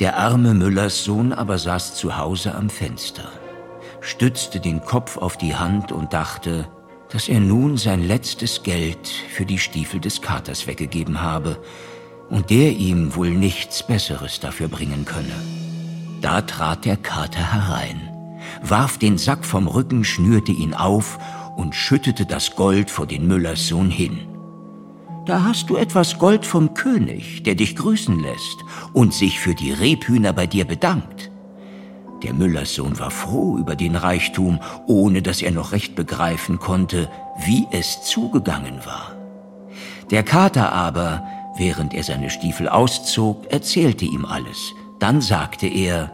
Der arme Müllers Sohn aber saß zu Hause am Fenster, stützte den Kopf auf die Hand und dachte, dass er nun sein letztes Geld für die Stiefel des Katers weggegeben habe und der ihm wohl nichts Besseres dafür bringen könne. Da trat der Kater herein, warf den Sack vom Rücken, schnürte ihn auf und schüttete das Gold vor den Müllers Sohn hin. Da hast du etwas Gold vom König, der dich grüßen lässt und sich für die Rebhühner bei dir bedankt. Der Müllerssohn war froh über den Reichtum, ohne dass er noch recht begreifen konnte, wie es zugegangen war. Der Kater aber, während er seine Stiefel auszog, erzählte ihm alles. Dann sagte er,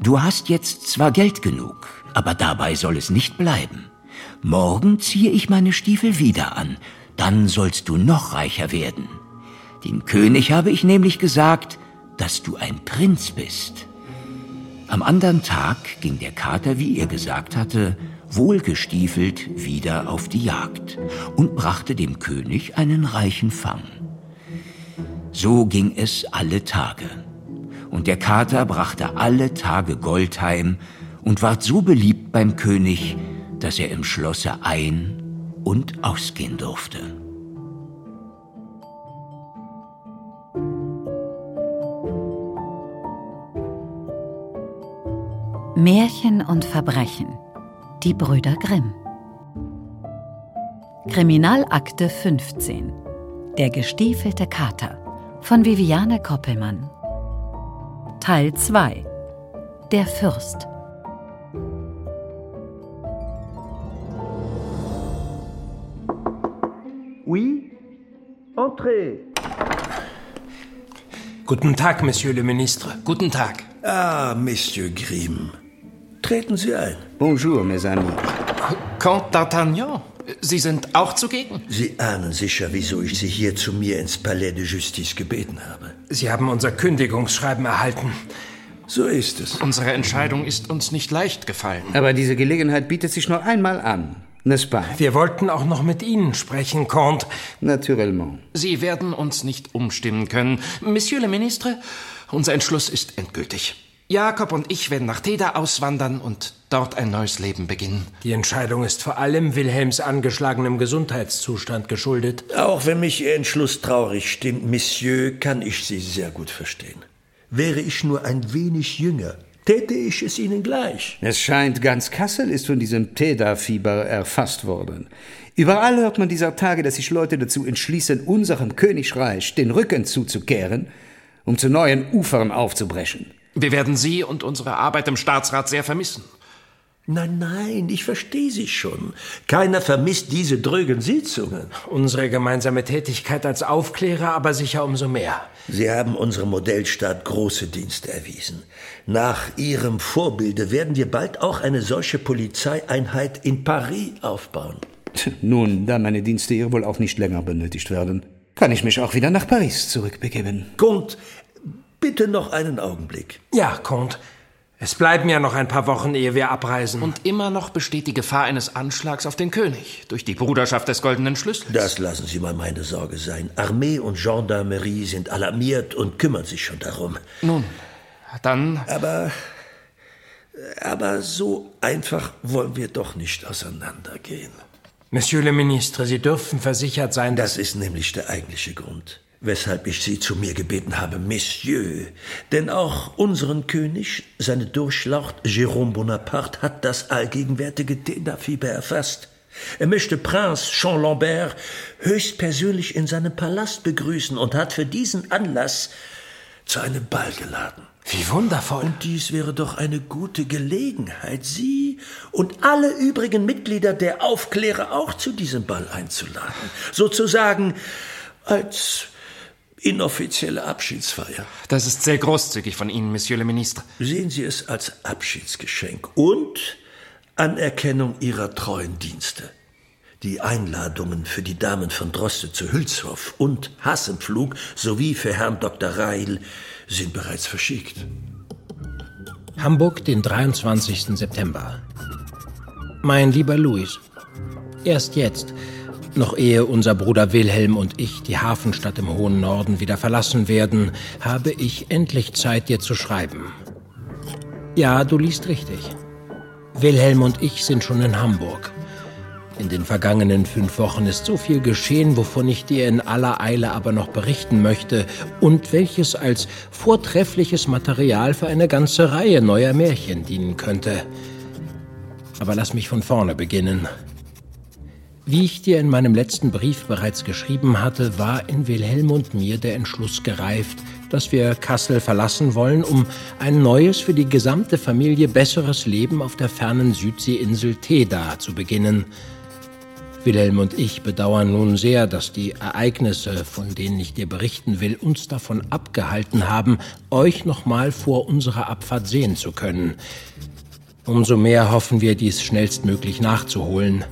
Du hast jetzt zwar Geld genug, aber dabei soll es nicht bleiben. Morgen ziehe ich meine Stiefel wieder an dann sollst du noch reicher werden. Dem König habe ich nämlich gesagt, dass du ein Prinz bist. Am anderen Tag ging der Kater, wie er gesagt hatte, wohlgestiefelt wieder auf die Jagd und brachte dem König einen reichen Fang. So ging es alle Tage. Und der Kater brachte alle Tage Gold heim und ward so beliebt beim König, dass er im Schlosse ein- und ausgehen durfte. Märchen und Verbrechen. Die Brüder Grimm. Kriminalakte 15. Der gestiefelte Kater von Viviane Koppelmann. Teil 2. Der Fürst. Oui? Entrez. Guten Tag, Monsieur le Ministre. Guten Tag. Ah, Monsieur Grimm. Treten Sie ein. Bonjour, mes amis. Comte d'Artagnan, Sie sind auch zugegen? Sie ahnen sicher, wieso ich Sie hier zu mir ins Palais de Justice gebeten habe. Sie haben unser Kündigungsschreiben erhalten. So ist es. Unsere Entscheidung ist uns nicht leicht gefallen. Aber diese Gelegenheit bietet sich nur einmal an. N'est-ce pas? Wir wollten auch noch mit Ihnen sprechen, Comte. Naturellement. Sie werden uns nicht umstimmen können. Monsieur le Ministre, unser Entschluss ist endgültig. Jakob und ich werden nach Teda auswandern und dort ein neues Leben beginnen. Die Entscheidung ist vor allem Wilhelms angeschlagenem Gesundheitszustand geschuldet. Auch wenn mich Ihr Entschluss traurig stimmt, Monsieur, kann ich Sie sehr gut verstehen. Wäre ich nur ein wenig jünger, täte ich es Ihnen gleich. Es scheint, ganz Kassel ist von diesem Teda-Fieber erfasst worden. Überall hört man dieser Tage, dass sich Leute dazu entschließen, unserem Königreich den Rücken zuzukehren, um zu neuen Ufern aufzubrechen. Wir werden Sie und unsere Arbeit im Staatsrat sehr vermissen. Nein, nein, ich verstehe Sie schon. Keiner vermisst diese drögen Sitzungen. Unsere gemeinsame Tätigkeit als Aufklärer aber sicher umso mehr. Sie haben unserem Modellstaat große Dienste erwiesen. Nach Ihrem Vorbilde werden wir bald auch eine solche Polizeieinheit in Paris aufbauen. Nun, da meine Dienste hier wohl auch nicht länger benötigt werden, kann ich mich auch wieder nach Paris zurückbegeben. Comte, bitte noch einen Augenblick. Ja, Comte. Es bleiben ja noch ein paar Wochen, ehe wir abreisen. Und immer noch besteht die Gefahr eines Anschlags auf den König durch die Bruderschaft des Goldenen Schlüssels. Das lassen Sie mal meine Sorge sein. Armee und Gendarmerie sind alarmiert und kümmern sich schon darum. Nun, dann. Aber. Aber so einfach wollen wir doch nicht auseinandergehen. Monsieur le Ministre, Sie dürfen versichert sein, dass. Das ist nämlich der eigentliche Grund weshalb ich Sie zu mir gebeten habe, Messieurs. Denn auch unseren König, seine Durchlaucht Jérôme Bonaparte, hat das allgegenwärtige Teda-Fieber erfasst. Er möchte Prinz Jean Lambert höchstpersönlich in seinem Palast begrüßen und hat für diesen Anlass zu einem Ball geladen. Wie wundervoll. Und dies wäre doch eine gute Gelegenheit, Sie und alle übrigen Mitglieder der Aufklärer auch zu diesem Ball einzuladen. Sozusagen als inoffizielle Abschiedsfeier. Das ist sehr großzügig von Ihnen, Monsieur le Ministre. Sehen Sie es als Abschiedsgeschenk und Anerkennung Ihrer treuen Dienste. Die Einladungen für die Damen von Droste zu Hülshoff und Hassenpflug sowie für Herrn Dr. Reil sind bereits verschickt. Hamburg, den 23. September. Mein lieber Louis, erst jetzt, Noch ehe unser Bruder Wilhelm und ich die Hafenstadt im hohen Norden wieder verlassen werden, habe ich endlich Zeit, dir zu schreiben. Ja, du liest richtig. Wilhelm und ich sind schon in Hamburg. In den vergangenen fünf Wochen ist so viel geschehen, wovon ich dir in aller Eile aber noch berichten möchte und welches als vortreffliches Material für eine ganze Reihe neuer Märchen dienen könnte. Aber lass mich von vorne beginnen. Wie ich dir in meinem letzten Brief bereits geschrieben hatte, war in Wilhelm und mir der Entschluss gereift, dass wir Kassel verlassen wollen, um ein neues, für die gesamte Familie besseres Leben auf der fernen Südseeinsel Teda zu beginnen. Wilhelm und ich bedauern nun sehr, dass die Ereignisse, von denen ich dir berichten will, uns davon abgehalten haben, euch nochmal vor unserer Abfahrt sehen zu können. Umso mehr hoffen wir, dies schnellstmöglich nachzuholen.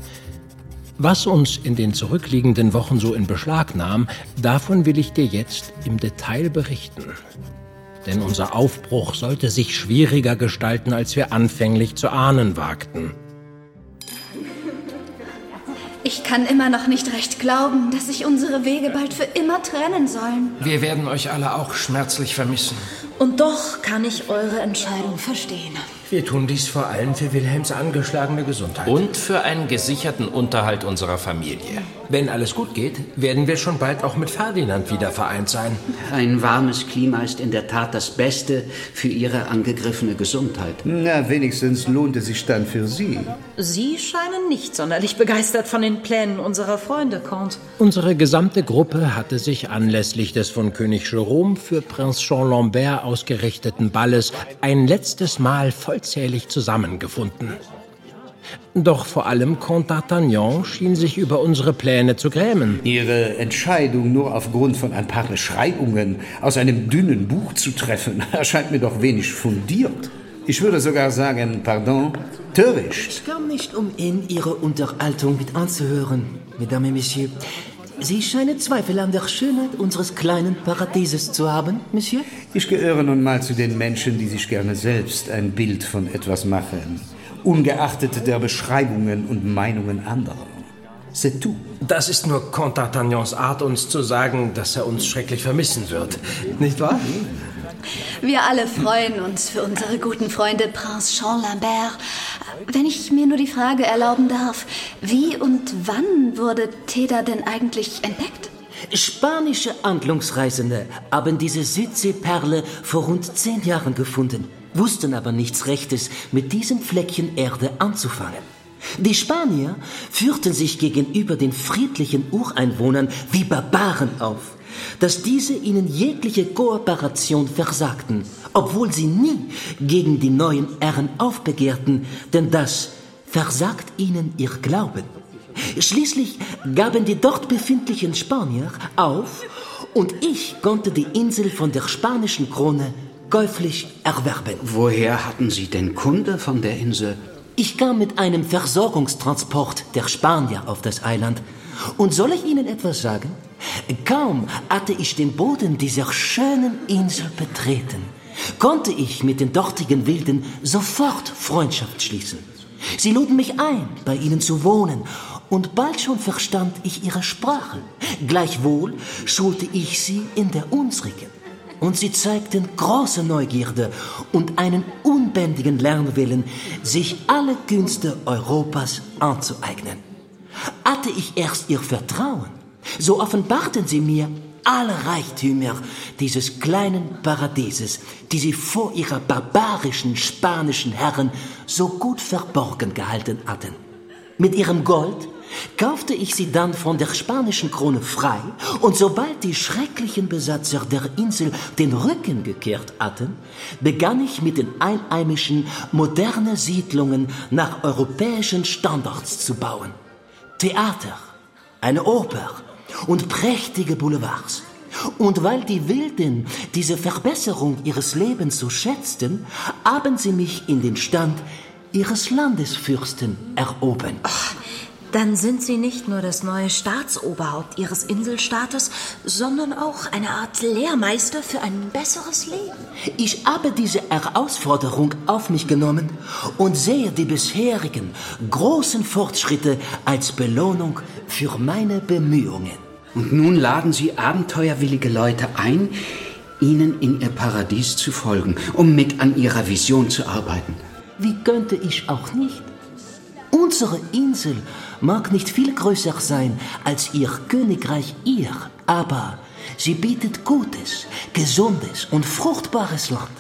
Was uns in den zurückliegenden Wochen so in Beschlag nahm, davon will ich dir jetzt im Detail berichten. Denn unser Aufbruch sollte sich schwieriger gestalten, als wir anfänglich zu ahnen wagten. Ich kann immer noch nicht recht glauben, dass sich unsere Wege bald für immer trennen sollen. Wir werden euch alle auch schmerzlich vermissen. Und doch kann ich eure Entscheidung verstehen. Wir tun dies vor allem für Wilhelms angeschlagene Gesundheit. Und für einen gesicherten Unterhalt unserer Familie. Wenn alles gut geht, werden wir schon bald auch mit Ferdinand wieder vereint sein. Ein warmes Klima ist in der Tat das Beste für Ihre angegriffene Gesundheit. Na, wenigstens lohnt es sich dann für Sie. Sie scheinen nicht sonderlich begeistert von den Plänen unserer Freunde, Comte. Unsere gesamte Gruppe hatte sich anlässlich des von König Jerome für Prinz Jean Lambert ausgerichteten Balles ein letztes Mal vollzählig zusammengefunden. Doch vor allem Comte d'Artagnan schien sich über unsere Pläne zu grämen. Ihre Entscheidung nur aufgrund von ein paar Beschreibungen aus einem dünnen Buch zu treffen, erscheint mir doch wenig fundiert. Ich würde sogar sagen, pardon, töricht. Ich kam nicht, um Ihnen Ihre Unterhaltung mit anzuhören, Mesdames et Messieurs. Sie scheinen Zweifel an der Schönheit unseres kleinen Paradieses zu haben, Monsieur? Ich gehöre nun mal zu den Menschen, die sich gerne selbst ein Bild von etwas machen, ungeachtet der Beschreibungen und Meinungen anderer. C'est tout. Das ist nur Comte d'Artagnans Art, uns zu sagen, dass er uns schrecklich vermissen wird. Nicht wahr? Wir alle freuen uns für unsere guten Freunde Prince Jean Lambert. Wenn ich mir nur die Frage erlauben darf, wie und wann wurde Teda denn eigentlich entdeckt? Spanische Handlungsreisende haben diese Südseeperle vor rund zehn Jahren gefunden, wussten aber nichts Rechtes mit diesem Fleckchen Erde anzufangen. Die Spanier führten sich gegenüber den friedlichen Ureinwohnern wie Barbaren auf, dass diese ihnen jegliche Kooperation versagten, obwohl sie nie gegen die neuen Herren aufbegehrten, denn das versagt ihnen ihr Glauben. Schließlich gaben die dort befindlichen Spanier auf und ich konnte die Insel von der spanischen Krone käuflich erwerben. Woher hatten Sie denn Kunde von der Insel? Ich kam mit einem Versorgungstransport der Spanier auf das Eiland. Und soll ich Ihnen etwas sagen? Kaum hatte ich den Boden dieser schönen Insel betreten, konnte ich mit den dortigen Wilden sofort Freundschaft schließen. Sie luden mich ein, bei ihnen zu wohnen, und bald schon verstand ich ihre Sprache. Gleichwohl schulte ich sie in der unsrigen. Und sie zeigten große Neugierde und einen unbändigen Lernwillen, sich alle Künste Europas anzueignen. Hatte ich erst ihr Vertrauen, so offenbarten sie mir alle Reichtümer dieses kleinen Paradieses, die sie vor ihrer barbarischen spanischen Herren so gut verborgen gehalten hatten. Mit ihrem Gold kaufte ich sie dann von der spanischen Krone frei, und sobald die schrecklichen Besatzer der Insel den Rücken gekehrt hatten, begann ich mit den Einheimischen moderne Siedlungen nach europäischen Standards zu bauen. Theater, eine Oper und prächtige Boulevards. Und weil die Wilden diese Verbesserung ihres Lebens so schätzten, haben sie mich in den Stand ihres Landesfürsten erhoben. Dann sind Sie nicht nur das neue Staatsoberhaupt Ihres Inselstaates, sondern auch eine Art Lehrmeister für ein besseres Leben. Ich habe diese Herausforderung auf mich genommen und sehe die bisherigen großen Fortschritte als Belohnung für meine Bemühungen. Und nun laden Sie abenteuerwillige Leute ein, Ihnen in Ihr Paradies zu folgen, um mit an Ihrer Vision zu arbeiten. Wie könnte ich auch nicht? Unsere Insel mag nicht viel größer sein als Ihr Königreich ihr, aber sie bietet gutes, gesundes und fruchtbares Land.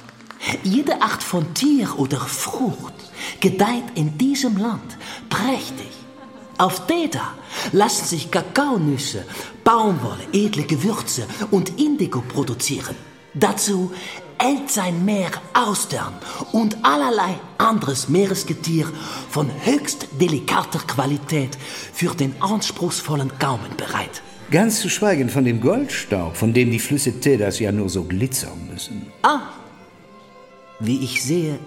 Jede Art von Tier oder Frucht gedeiht in diesem Land prächtig. Auf Teda lassen sich Kakaonüsse, Baumwolle, edle Gewürze und Indigo produzieren. Dazu sein Meer Austern und allerlei anderes Meeresgetier von höchst delikater Qualität für den anspruchsvollen Gaumen bereit. Ganz zu schweigen von dem Goldstaub, von dem die Flüsse Tedas ja nur so glitzern müssen. Ah, wie ich sehe,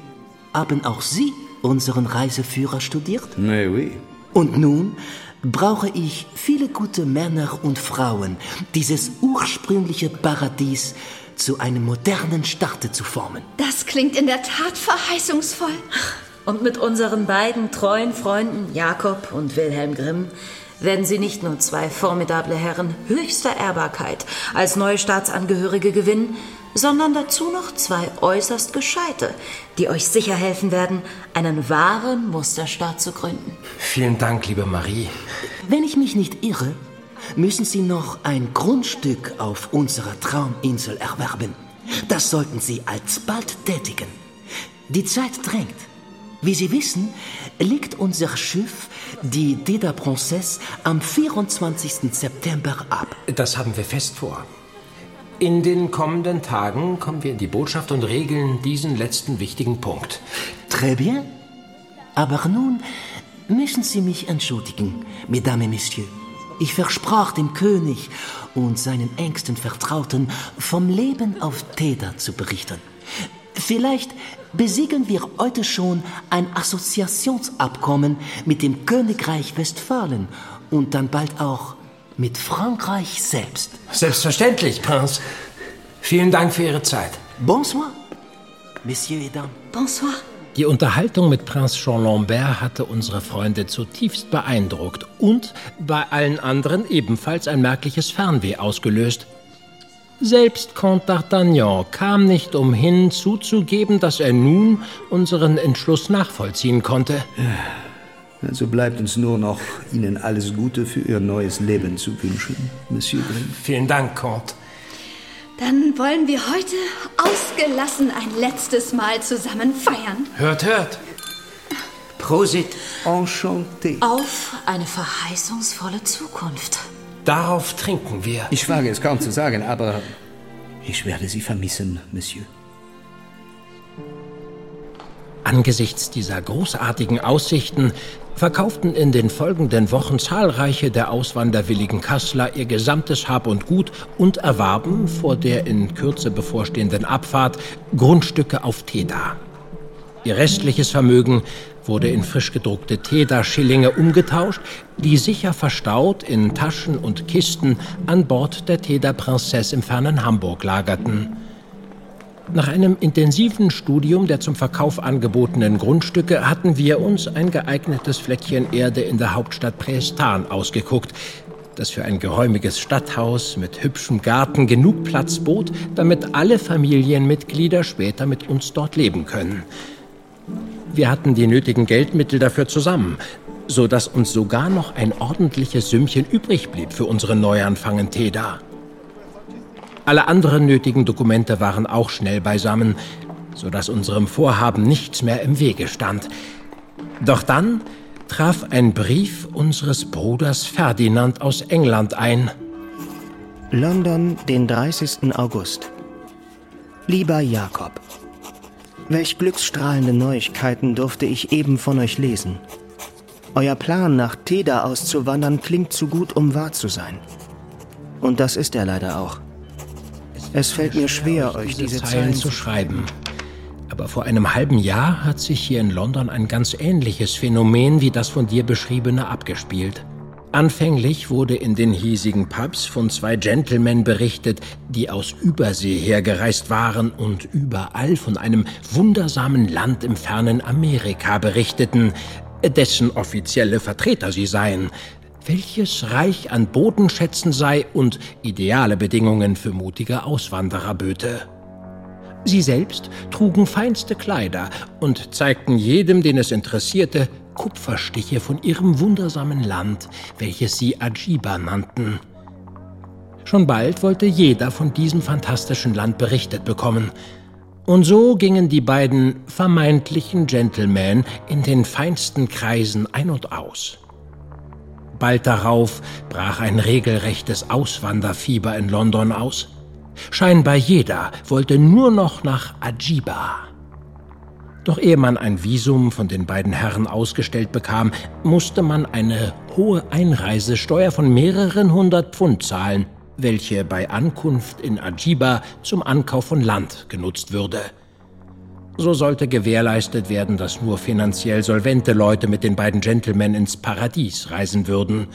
haben auch Sie unseren Reiseführer studiert? Nee, oui. Und nun brauche ich viele gute Männer und Frauen, dieses ursprüngliche Paradies zu einem modernen Staate zu formen. Das klingt in der Tat verheißungsvoll. Und mit unseren beiden treuen Freunden Jakob und Wilhelm Grimm werden Sie nicht nur zwei formidable Herren höchster Ehrbarkeit als neue Staatsangehörige gewinnen, sondern dazu noch zwei äußerst Gescheite, die euch sicher helfen werden, einen wahren Musterstaat zu gründen. Vielen Dank, liebe Marie. Wenn ich mich nicht irre, müssen Sie noch ein Grundstück auf unserer Trauminsel erwerben. Das sollten Sie alsbald tätigen. Die Zeit drängt. Wie Sie wissen, legt unser Schiff, die Deda Princesse, am 24. September ab. Das haben wir fest vor. In den kommenden Tagen kommen wir in die Botschaft und regeln diesen letzten wichtigen Punkt. Très bien. Aber nun müssen Sie mich entschuldigen, Mesdames et Messieurs. Ich versprach dem König und seinen engsten Vertrauten, vom Leben auf Teda zu berichten. Vielleicht besiegeln wir heute schon ein Assoziationsabkommen mit dem Königreich Westfalen und dann bald auch mit Frankreich selbst. Selbstverständlich, Prinz. Vielen Dank für Ihre Zeit. Bonsoir, Messieurs et Dames. Bonsoir. Die Unterhaltung mit Prinz Jean Lambert hatte unsere Freunde zutiefst beeindruckt und bei allen anderen ebenfalls ein merkliches Fernweh ausgelöst. Selbst Comte d'Artagnan kam nicht umhin zuzugeben, dass er nun unseren Entschluss nachvollziehen konnte. Also bleibt uns nur noch, Ihnen alles Gute für Ihr neues Leben zu wünschen, Monsieur Grimm. Vielen Dank, Comte. Dann wollen wir heute ausgelassen ein letztes Mal zusammen feiern. Hört, hört. Prosit. Enchanté. Auf eine verheißungsvolle Zukunft. Darauf trinken wir. Ich wage es kaum zu sagen, aber ich werde Sie vermissen, Monsieur. Angesichts dieser großartigen Aussichten verkauften in den folgenden Wochen zahlreiche der auswanderwilligen Kassler ihr gesamtes Hab und Gut und erwarben vor der in Kürze bevorstehenden Abfahrt Grundstücke auf Teda. Ihr restliches Vermögen wurde in frisch gedruckte Teda-Schillinge umgetauscht, die sicher verstaut in Taschen und Kisten an Bord der Teda-Prinzess im fernen Hamburg lagerten. Nach einem intensiven Studium der zum Verkauf angebotenen Grundstücke hatten wir uns ein geeignetes Fleckchen Erde in der Hauptstadt Prästan ausgeguckt, das für ein geräumiges Stadthaus mit hübschem Garten genug Platz bot, damit alle Familienmitglieder später mit uns dort leben können. Wir hatten die nötigen Geldmittel dafür zusammen, so dass uns sogar noch ein ordentliches Sümmchen übrig blieb für unseren Neuanfang in Teda. Alle anderen nötigen Dokumente waren auch schnell beisammen, so dass unserem Vorhaben nichts mehr im Wege stand. Doch dann traf ein Brief unseres Bruders Ferdinand aus England ein. London, den 30. August. Lieber Jakob, welch glücksstrahlende Neuigkeiten durfte ich eben von euch lesen. Euer Plan, nach Teda auszuwandern, klingt zu gut, um wahr zu sein. Und das ist er leider auch. Es fällt mir schwer, euch diese Zeilen zu schreiben. Aber vor einem halben Jahr hat sich hier in London ein ganz ähnliches Phänomen wie das von dir beschriebene abgespielt. Anfänglich wurde in den hiesigen Pubs von zwei Gentlemen berichtet, die aus Übersee hergereist waren und überall von einem wundersamen Land im fernen Amerika berichteten, dessen offizielle Vertreter sie seien. Welches reich an Bodenschätzen sei und ideale Bedingungen für mutige Auswanderer böte. Sie selbst trugen feinste Kleider und zeigten jedem, den es interessierte, Kupferstiche von ihrem wundersamen Land, welches sie Ajiba nannten. Schon bald wollte jeder von diesem fantastischen Land berichtet bekommen. Und so gingen die beiden vermeintlichen Gentlemen in den feinsten Kreisen ein und aus. Bald darauf brach ein regelrechtes Auswanderfieber in London aus. Scheinbar jeder wollte nur noch nach Ajiba. Doch ehe man ein Visum von den beiden Herren ausgestellt bekam, musste man eine hohe Einreisesteuer von mehreren hundert Pfund zahlen, welche bei Ankunft in Ajiba zum Ankauf von Land genutzt würde. So sollte gewährleistet werden, dass nur finanziell solvente Leute mit den beiden Gentlemen ins Paradies reisen würden.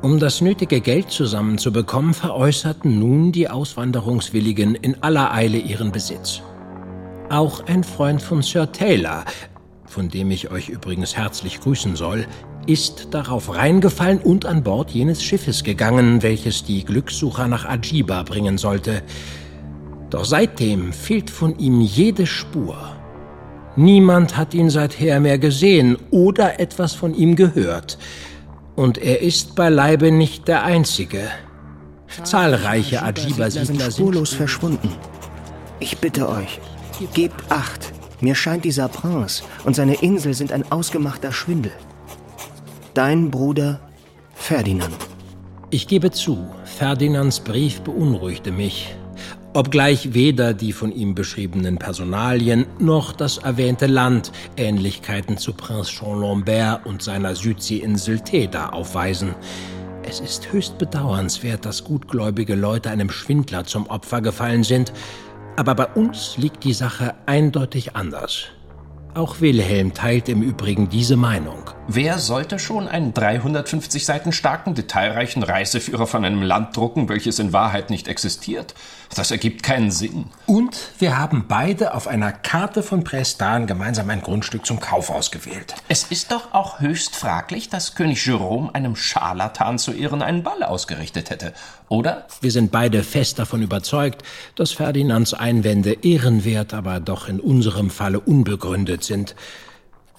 Um das nötige Geld zusammenzubekommen, veräußerten nun die Auswanderungswilligen in aller Eile ihren Besitz. Auch ein Freund von Sir Taylor, von dem ich euch übrigens herzlich grüßen soll, ist darauf reingefallen und an Bord jenes Schiffes gegangen, welches die Glückssucher nach Ajiba bringen sollte. Doch seitdem fehlt von ihm jede Spur. Niemand hat ihn seither mehr gesehen oder etwas von ihm gehört. Und er ist beileibe nicht der Einzige. Zahlreiche Ajiba-Siedler sind spurlos verschwunden. Ich bitte euch, gebt Acht. Mir scheint dieser Prince und seine Insel sind ein ausgemachter Schwindel. Dein Bruder Ferdinand. Ich gebe zu, Ferdinands Brief beunruhigte mich, obgleich weder die von ihm beschriebenen Personalien noch das erwähnte Land Ähnlichkeiten zu Prinz Jean Lambert und seiner Südseeinsel Teda aufweisen. Es ist höchst bedauernswert, dass gutgläubige Leute einem Schwindler zum Opfer gefallen sind, aber bei uns liegt die Sache eindeutig anders. Auch Wilhelm teilt im Übrigen diese Meinung. Wer sollte schon einen 350 Seiten starken, detailreichen Reiseführer von einem Land drucken, welches in Wahrheit nicht existiert? Das ergibt keinen Sinn. Und wir haben beide auf einer Karte von Prestan gemeinsam ein Grundstück zum Kauf ausgewählt. Es ist doch auch höchst fraglich, dass König Jerome einem Scharlatan zu Ehren einen Ball ausgerichtet hätte, oder? Wir sind beide fest davon überzeugt, dass Ferdinands Einwände ehrenwert, aber doch in unserem Falle unbegründet sind.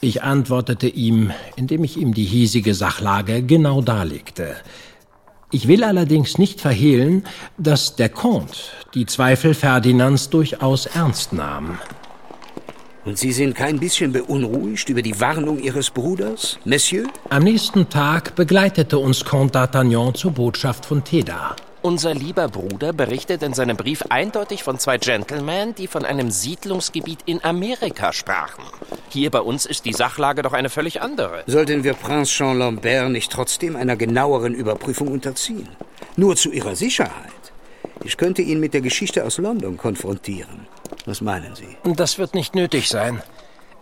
Ich antwortete ihm, indem ich ihm die hiesige Sachlage genau darlegte. Ich will allerdings nicht verhehlen, dass der Comte die Zweifel Ferdinands durchaus ernst nahm. Und Sie sind kein bisschen beunruhigt über die Warnung Ihres Bruders, Monsieur? Am nächsten Tag begleitete uns Comte d'Artagnan zur Botschaft von Teda. Unser lieber Bruder berichtet in seinem Brief eindeutig von zwei Gentlemen, die von einem Siedlungsgebiet in Amerika sprachen. Hier bei uns ist die Sachlage doch eine völlig andere. Sollten wir Prinz Jean Lambert nicht trotzdem einer genaueren Überprüfung unterziehen? Nur zu Ihrer Sicherheit. Ich könnte ihn mit der Geschichte aus London konfrontieren. Was meinen Sie? Das wird nicht nötig sein.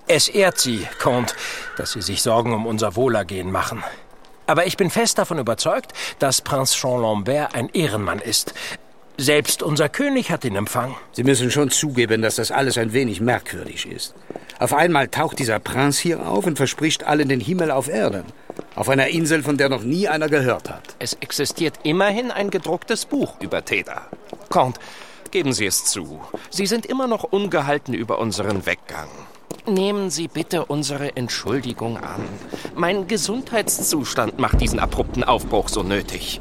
Es ehrt Sie, Comte, dass Sie sich Sorgen um unser Wohlergehen machen. Aber ich bin fest davon überzeugt, dass Prinz Jean Lambert ein Ehrenmann ist. Selbst unser König hat ihn empfangen. Sie müssen schon zugeben, dass das alles ein wenig merkwürdig ist. Auf einmal taucht dieser Prinz hier auf und verspricht allen den Himmel auf Erden. Auf einer Insel, von der noch nie einer gehört hat. Es existiert immerhin ein gedrucktes Buch über Teda. Comte, geben Sie es zu. Sie sind immer noch ungehalten über unseren Weggang. Nehmen Sie bitte unsere Entschuldigung an. Mein Gesundheitszustand macht diesen abrupten Aufbruch so nötig.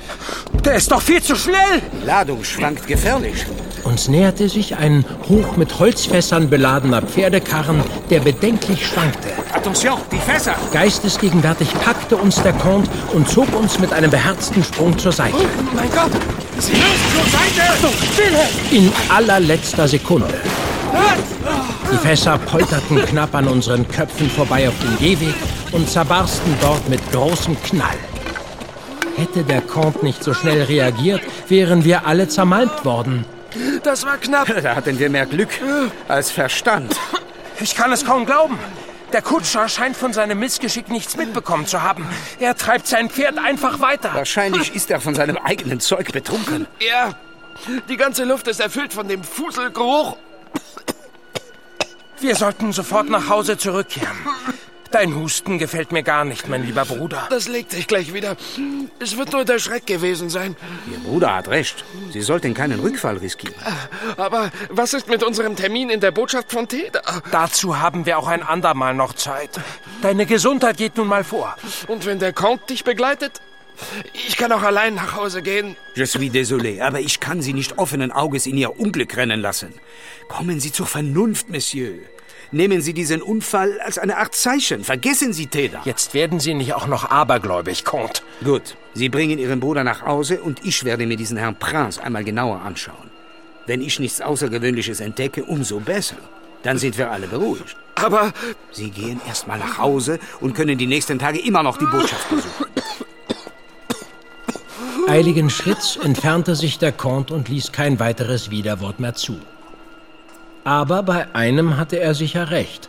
Der ist doch viel zu schnell! Die Ladung schwankt gefährlich. Uns näherte sich ein hoch mit Holzfässern beladener Pferdekarren, der bedenklich schwankte. Attention, die Fässer! Geistesgegenwärtig packte uns der Comte und zog uns mit einem beherzten Sprung zur Seite. Oh mein Gott! Sie müssen zur Seite! Achtung, Wilhelm! In allerletzter Sekunde. Die Fässer polterten knapp an unseren Köpfen vorbei auf den Gehweg und zerbarsten dort mit großem Knall. Hätte der Comte nicht so schnell reagiert, wären wir alle zermalmt worden. Das war knapp. Da hatten wir mehr Glück als Verstand. Ich kann es kaum glauben. Der Kutscher scheint von seinem Missgeschick nichts mitbekommen zu haben. Er treibt sein Pferd einfach weiter. Wahrscheinlich ist er von seinem eigenen Zeug betrunken. Ja, die ganze Luft ist erfüllt von dem Fuselgeruch wir sollten sofort nach Hause zurückkehren. Dein Husten gefällt mir gar nicht, mein lieber Bruder. Das legt sich gleich wieder. Es wird nur der Schreck gewesen sein. Ihr Bruder hat recht. Sie sollten keinen Rückfall riskieren. Aber was ist mit unserem Termin in der Botschaft von Teda? Dazu haben wir auch ein andermal noch Zeit. Deine Gesundheit geht nun mal vor. Und wenn der Comte dich begleitet? Ich kann auch allein nach Hause gehen. Je suis désolé, aber ich kann Sie nicht offenen Auges in Ihr Unglück rennen lassen. Kommen Sie zur Vernunft, Monsieur. Nehmen Sie diesen Unfall als eine Art Zeichen. Vergessen Sie Teda. Jetzt werden Sie nicht auch noch abergläubig, Comte. Gut, Sie bringen Ihren Bruder nach Hause und ich werde mir diesen Herrn Prince einmal genauer anschauen. Wenn ich nichts Außergewöhnliches entdecke, umso besser. Dann sind wir alle beruhigt. Aber Sie gehen erst mal nach Hause und können die nächsten Tage immer noch die Botschaft besuchen. Eiligen Schritts entfernte sich der Comte und ließ kein weiteres Widerwort mehr zu. Aber bei einem hatte er sicher recht.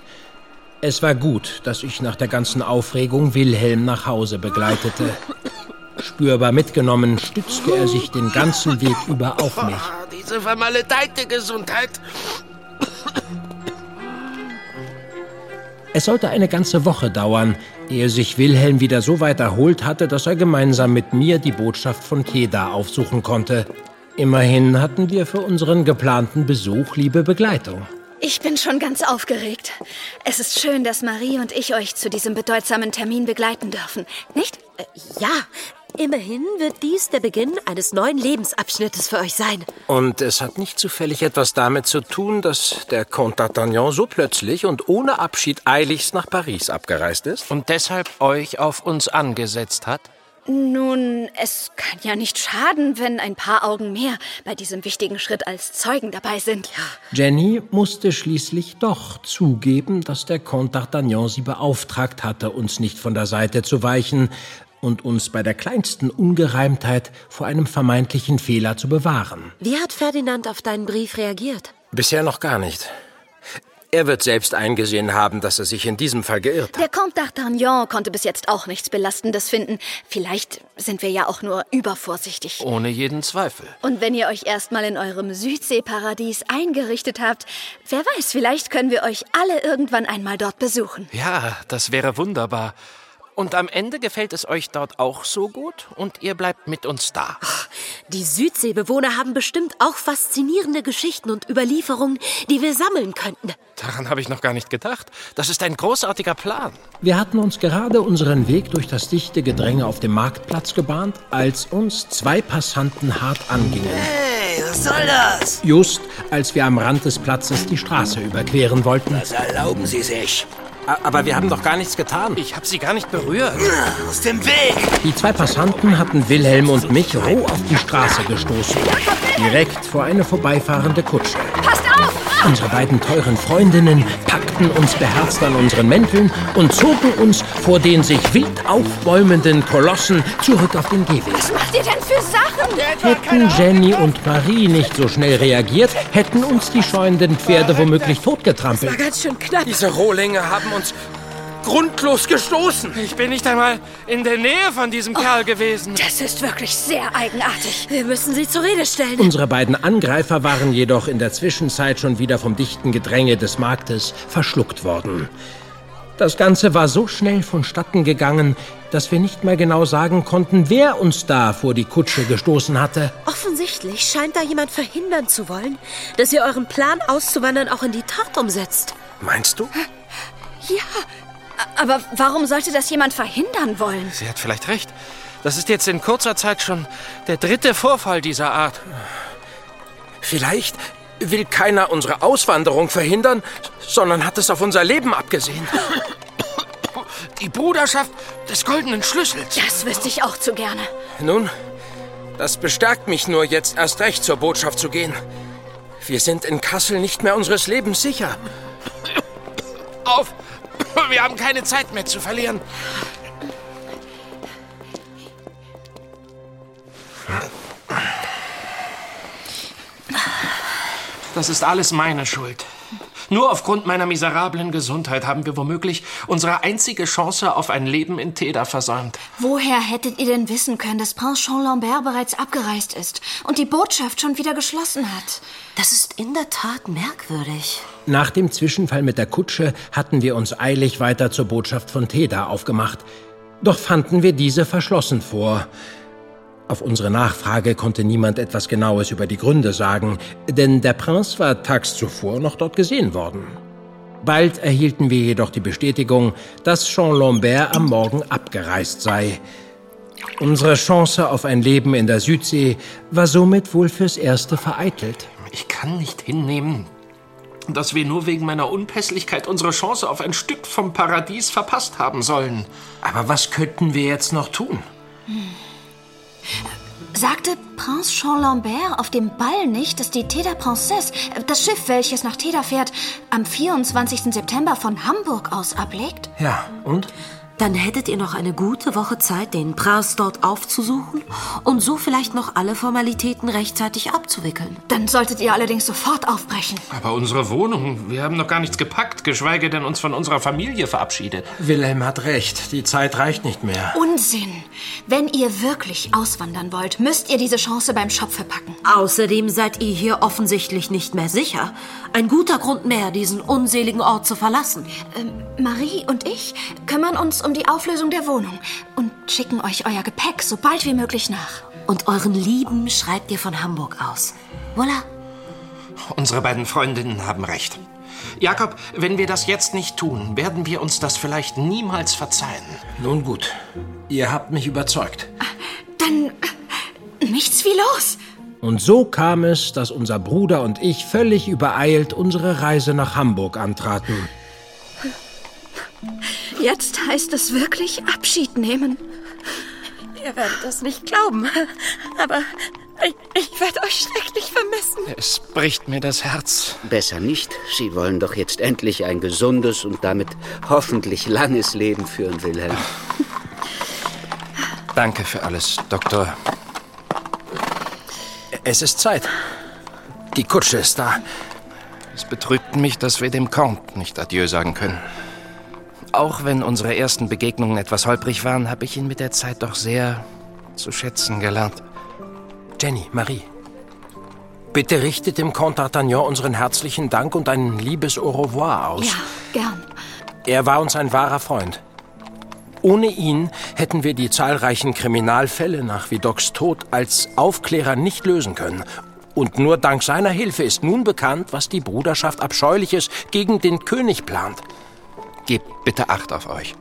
Es war gut, dass ich nach der ganzen Aufregung Wilhelm nach Hause begleitete. Spürbar mitgenommen stützte er sich den ganzen Weg über auf mich. Ah, diese vermaledeite Gesundheit. Es sollte eine ganze Woche dauern, ehe sich Wilhelm wieder so weit erholt hatte, dass er gemeinsam mit mir die Botschaft von Keda aufsuchen konnte. Immerhin hatten wir für unseren geplanten Besuch liebe Begleitung. Ich bin schon ganz aufgeregt. Es ist schön, dass Marie und ich euch zu diesem bedeutsamen Termin begleiten dürfen, nicht? Äh, ja, immerhin wird dies der Beginn eines neuen Lebensabschnittes für euch sein. Und es hat nicht zufällig etwas damit zu tun, dass der Comte d'Artagnan so plötzlich und ohne Abschied eiligst nach Paris abgereist ist? Und deshalb euch auf uns angesetzt hat? Nun, es kann ja nicht schaden, wenn ein paar Augen mehr bei diesem wichtigen Schritt als Zeugen dabei sind. Ja. Jenny musste schließlich doch zugeben, dass der Comte d'Artagnan sie beauftragt hatte, uns nicht von der Seite zu weichen und uns bei der kleinsten Ungereimtheit vor einem vermeintlichen Fehler zu bewahren. Wie hat Ferdinand auf deinen Brief reagiert? Bisher noch gar nicht. Er wird selbst eingesehen haben, dass er sich in diesem Fall geirrt hat. Der Comte d'Artagnan konnte bis jetzt auch nichts Belastendes finden. Vielleicht sind wir ja auch nur übervorsichtig. Ohne jeden Zweifel. Und wenn ihr euch erstmal in eurem Südseeparadies eingerichtet habt, wer weiß, vielleicht können wir euch alle irgendwann einmal dort besuchen. Ja, das wäre wunderbar. Und am Ende gefällt es euch dort auch so gut und ihr bleibt mit uns da. Die Südseebewohner haben bestimmt auch faszinierende Geschichten und Überlieferungen, die wir sammeln könnten. Daran habe ich noch gar nicht gedacht. Das ist ein großartiger Plan. Wir hatten uns gerade unseren Weg durch das dichte Gedränge auf dem Marktplatz gebahnt, als uns zwei Passanten hart angingen. Hey, was soll das? Just als wir am Rand des Platzes die Straße überqueren wollten. Das erlauben Sie sich. Aber wir haben doch gar nichts getan. Ich habe sie gar nicht berührt. Aus dem Weg! Die zwei Passanten hatten Wilhelm und mich roh auf die Straße gestoßen. Direkt vor eine vorbeifahrende Kutsche. Passt auf! Unsere beiden teuren Freundinnen packten uns beherzt an unseren Mänteln und zogen uns vor den sich wild aufbäumenden Kolossen zurück auf den Gehweg. Was macht ihr denn für Sachen? Hätten Jenny und Marie nicht so schnell reagiert, hätten uns die scheuenden Pferde womöglich totgetrampelt. War ganz schön knapp. Diese Rohlinge haben uns grundlos gestoßen. Ich bin nicht einmal in der Nähe von diesem Kerl gewesen. Das ist wirklich sehr eigenartig. Wir müssen sie zur Rede stellen. Unsere beiden Angreifer waren jedoch in der Zwischenzeit schon wieder vom dichten Gedränge des Marktes verschluckt worden. Das Ganze war so schnell vonstatten gegangen, dass wir nicht mehr genau sagen konnten, wer uns da vor die Kutsche gestoßen hatte. Offensichtlich scheint da jemand verhindern zu wollen, dass ihr euren Plan auszuwandern auch in die Tat umsetzt. Meinst du? Ja, aber warum sollte das jemand verhindern wollen? Sie hat vielleicht recht. Das ist jetzt in kurzer Zeit schon der dritte Vorfall dieser Art. Vielleicht will keiner unsere Auswanderung verhindern, sondern hat es auf unser Leben abgesehen. Die Bruderschaft des goldenen Schlüssels. Das wüsste ich auch zu gerne. Nun, das bestärkt mich nur, jetzt erst recht zur Botschaft zu gehen. Wir sind in Kassel nicht mehr unseres Lebens sicher. Wir haben keine Zeit mehr zu verlieren. Das ist alles meine Schuld. Nur aufgrund meiner miserablen Gesundheit haben wir womöglich unsere einzige Chance auf ein Leben in Teda versäumt. Woher hättet ihr denn wissen können, dass Prince Jean Lambert bereits abgereist ist und die Botschaft schon wieder geschlossen hat? Das ist in der Tat merkwürdig. Nach dem Zwischenfall mit der Kutsche hatten wir uns eilig weiter zur Botschaft von Teda aufgemacht. Doch fanden wir diese verschlossen vor. Auf unsere Nachfrage konnte niemand etwas Genaues über die Gründe sagen, denn der Prinz war tags zuvor noch dort gesehen worden. Bald erhielten wir jedoch die Bestätigung, dass Jean Lambert am Morgen abgereist sei. Unsere Chance auf ein Leben in der Südsee war somit wohl fürs Erste vereitelt. Ich kann nicht hinnehmen, dass wir nur wegen meiner Unpässlichkeit unsere Chance auf ein Stück vom Paradies verpasst haben sollen. Aber was könnten wir jetzt noch tun? Hm. Sagte Prince Jean Lambert auf dem Ball nicht, dass die Teda Princesse, das Schiff, welches nach Teda fährt, am 24. September von Hamburg aus ablegt? Ja, und? Dann hättet ihr noch eine gute Woche Zeit, den Prinz dort aufzusuchen und so vielleicht noch alle Formalitäten rechtzeitig abzuwickeln. Dann solltet ihr allerdings sofort aufbrechen. Aber unsere Wohnung, wir haben noch gar nichts gepackt, geschweige denn uns von unserer Familie verabschiedet. Wilhelm hat recht, die Zeit reicht nicht mehr. Unsinn! Wenn ihr wirklich auswandern wollt, müsst ihr diese Chance beim Schopfe packen. Außerdem seid ihr hier offensichtlich nicht mehr sicher. Ein guter Grund mehr, diesen unseligen Ort zu verlassen. Ähm, Marie und ich kümmern uns um die Auflösung der Wohnung und schicken euch euer Gepäck so bald wie möglich nach. Und euren Lieben schreibt ihr von Hamburg aus. Voilà. Unsere beiden Freundinnen haben recht. Jakob, wenn wir das jetzt nicht tun, werden wir uns das vielleicht niemals verzeihen. Nun gut, ihr habt mich überzeugt. Dann nichts wie los. Und so kam es, dass unser Bruder und ich völlig übereilt unsere Reise nach Hamburg antraten. Jetzt heißt es wirklich Abschied nehmen. Ihr werdet das nicht glauben, aber ich, ich werde euch schrecklich vermissen. Es bricht mir das Herz. Besser nicht. Sie wollen doch jetzt endlich ein gesundes und damit hoffentlich langes Leben führen, Wilhelm. Danke für alles, Doktor. Es ist Zeit. Die Kutsche ist da. Es betrübt mich, dass wir dem Count nicht Adieu sagen können. Auch wenn unsere ersten Begegnungen etwas holprig waren, habe ich ihn mit der Zeit doch sehr zu schätzen gelernt. Jenny, Marie, bitte richtet dem Comte d'Artagnan unseren herzlichen Dank und ein liebes Au revoir aus. Ja, gern. Er war uns ein wahrer Freund. Ohne ihn hätten wir die zahlreichen Kriminalfälle nach Vidocqs Tod als Aufklärer nicht lösen können. Und nur dank seiner Hilfe ist nun bekannt, was die Bruderschaft Abscheuliches gegen den König plant. Gebt bitte Acht auf euch.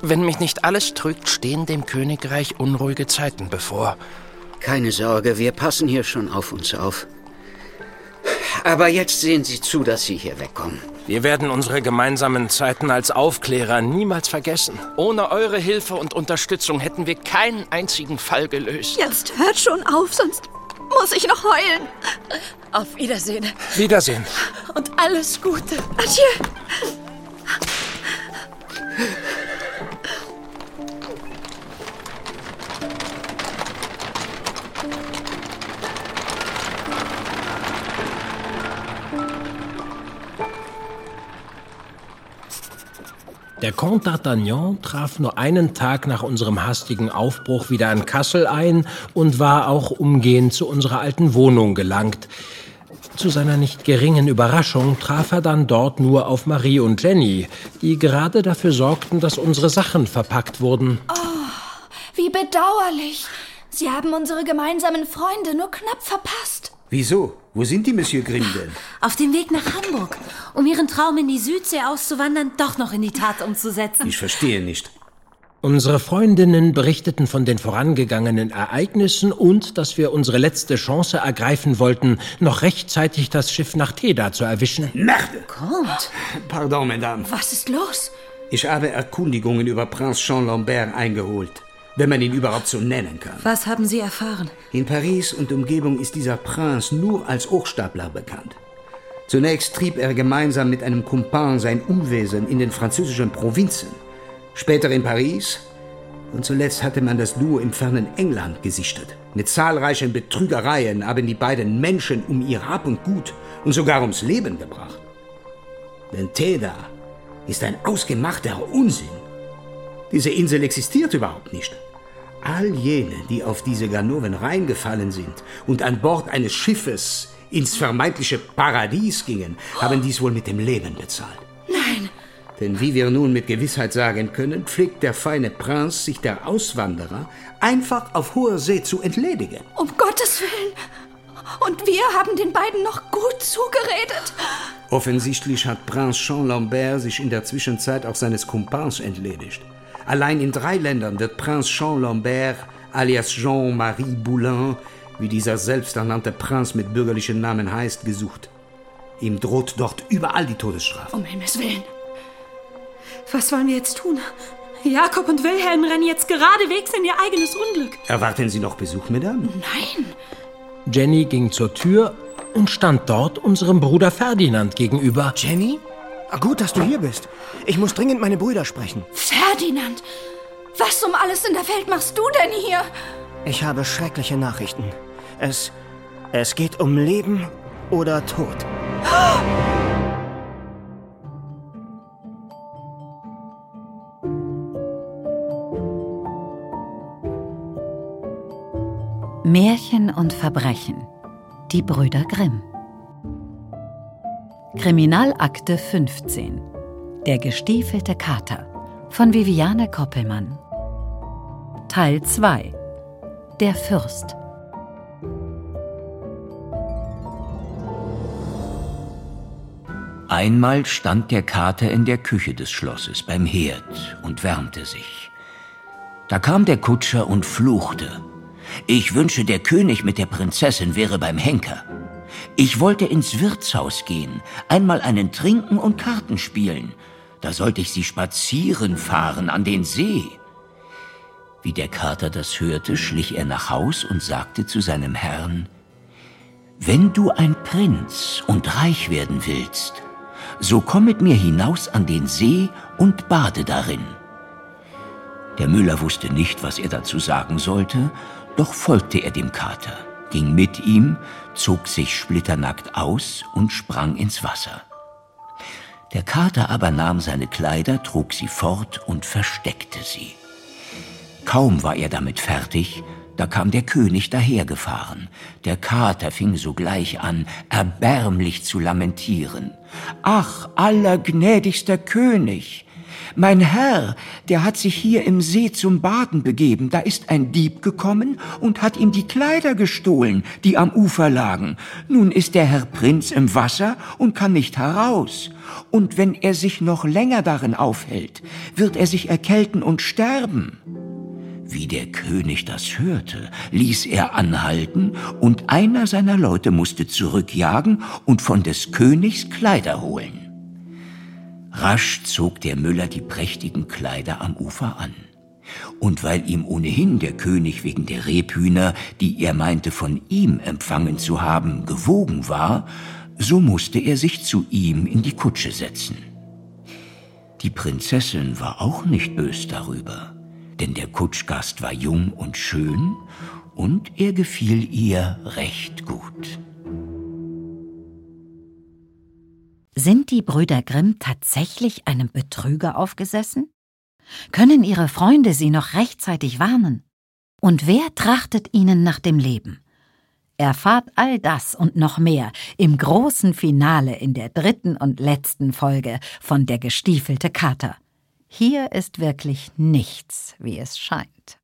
Wenn mich nicht alles trügt, stehen dem Königreich unruhige Zeiten bevor. Keine Sorge, wir passen hier schon auf uns auf. Aber jetzt sehen Sie zu, dass Sie hier wegkommen. Wir werden unsere gemeinsamen Zeiten als Aufklärer niemals vergessen. Ohne eure Hilfe und Unterstützung hätten wir keinen einzigen Fall gelöst. Jetzt hört schon auf, sonst muss ich noch heulen. Auf Wiedersehen. Wiedersehen. Und alles Gute. Adieu. Der Comte d'Artagnan traf nur einen Tag nach unserem hastigen Aufbruch wieder in Kassel ein und war auch umgehend zu unserer alten Wohnung gelangt. Zu seiner nicht geringen Überraschung traf er dann dort nur auf Marie und Jenny, die gerade dafür sorgten, dass unsere Sachen verpackt wurden. Oh, wie bedauerlich. Sie haben unsere gemeinsamen Freunde nur knapp verpasst. Wieso? Wo sind die, Monsieur Grimm denn? Auf dem Weg nach Hamburg, um ihren Traum in die Südsee auszuwandern, doch noch in die Tat umzusetzen. Ich verstehe nicht. Unsere Freundinnen berichteten von den vorangegangenen Ereignissen und dass wir unsere letzte Chance ergreifen wollten, noch rechtzeitig das Schiff nach Teda zu erwischen. Merde! Kommt! Pardon, Madame. Was ist los? Ich habe Erkundigungen über Prinz Jean Lambert eingeholt, wenn man ihn überhaupt so nennen kann. Was haben Sie erfahren? In Paris und Umgebung ist dieser Prinz nur als Hochstapler bekannt. Zunächst trieb er gemeinsam mit einem Kumpan sein Unwesen in den französischen Provinzen, später in Paris und zuletzt hatte man das Duo im fernen England gesichtet. Mit zahlreichen Betrügereien haben die beiden Menschen um ihr Hab und Gut und sogar ums Leben gebracht. Denn Teda ist ein ausgemachter Unsinn. Diese Insel existiert überhaupt nicht. All jene, die auf diese Ganoven reingefallen sind und an Bord eines Schiffes ins vermeintliche Paradies gingen, haben dies wohl mit dem Leben bezahlt. Denn wie wir nun mit Gewissheit sagen können, pflegt der feine Prinz sich der Auswanderer einfach auf hoher See zu entledigen. Um Gottes Willen. Und wir haben den beiden noch gut zugeredet. Offensichtlich hat Prinz Jean Lambert sich in der Zwischenzeit auch seines Kumpans entledigt. Allein in drei Ländern wird Prinz Jean Lambert alias Jean-Marie Boulin, wie dieser selbsternannte Prinz mit bürgerlichen Namen heißt, gesucht. Ihm droht dort überall die Todesstrafe. Um Himmels Willen. Was wollen wir jetzt tun? Jakob und Wilhelm rennen jetzt geradewegs in ihr eigenes Unglück. Erwarten Sie noch Besuch, Madame? Nein. Jenny ging zur Tür und stand dort unserem Bruder Ferdinand gegenüber. Jenny? Ah, Gut, dass du hier bist. Ich muss dringend meine Brüder sprechen. Ferdinand, was um alles in der Welt machst du denn hier? Ich habe schreckliche Nachrichten. Es. Es geht um Leben oder Tod. Märchen und Verbrechen. Die Brüder Grimm. Kriminalakte 15. Der gestiefelte Kater von Viviane Koppelmann. Teil 2. Der Fürst. Einmal stand der Kater in der Küche des Schlosses beim Herd und wärmte sich. Da kam der Kutscher und fluchte. Ich wünsche, der König mit der Prinzessin wäre beim Henker. Ich wollte ins Wirtshaus gehen, einmal einen trinken und Karten spielen. Da sollte ich sie spazieren fahren an den See. Wie der Kater das hörte, schlich er nach Haus und sagte zu seinem Herrn, Wenn du ein Prinz und reich werden willst, so komm mit mir hinaus an den See und bade darin. Der Müller wusste nicht, was er dazu sagen sollte, doch folgte er dem Kater, ging mit ihm, zog sich splitternackt aus und sprang ins Wasser. Der Kater aber nahm seine Kleider, trug sie fort und versteckte sie. Kaum war er damit fertig, da kam der König dahergefahren. Der Kater fing sogleich an, erbärmlich zu lamentieren. Ach, allergnädigster König! Mein Herr, der hat sich hier im See zum Baden begeben. Da ist ein Dieb gekommen und hat ihm die Kleider gestohlen, die am Ufer lagen. Nun ist der Herr Prinz im Wasser und kann nicht heraus. Und wenn er sich noch länger darin aufhält, wird er sich erkälten und sterben. Wie der König das hörte, ließ er anhalten, und einer seiner Leute musste zurückjagen und von des Königs Kleider holen. Rasch zog der Müller die prächtigen Kleider am Ufer an. Und weil ihm ohnehin der König wegen der Rebhühner, die er meinte von ihm empfangen zu haben, gewogen war, so musste er sich zu ihm in die Kutsche setzen. Die Prinzessin war auch nicht bös darüber, denn der Kutschgast war jung und schön und er gefiel ihr recht gut. Sind die Brüder Grimm tatsächlich einem Betrüger aufgesessen? Können ihre Freunde sie noch rechtzeitig warnen? Und wer trachtet ihnen nach dem Leben? Erfahrt all das und noch mehr im großen Finale in der dritten und letzten Folge von Der gestiefelte Kater. Hier ist wirklich nichts, wie es scheint.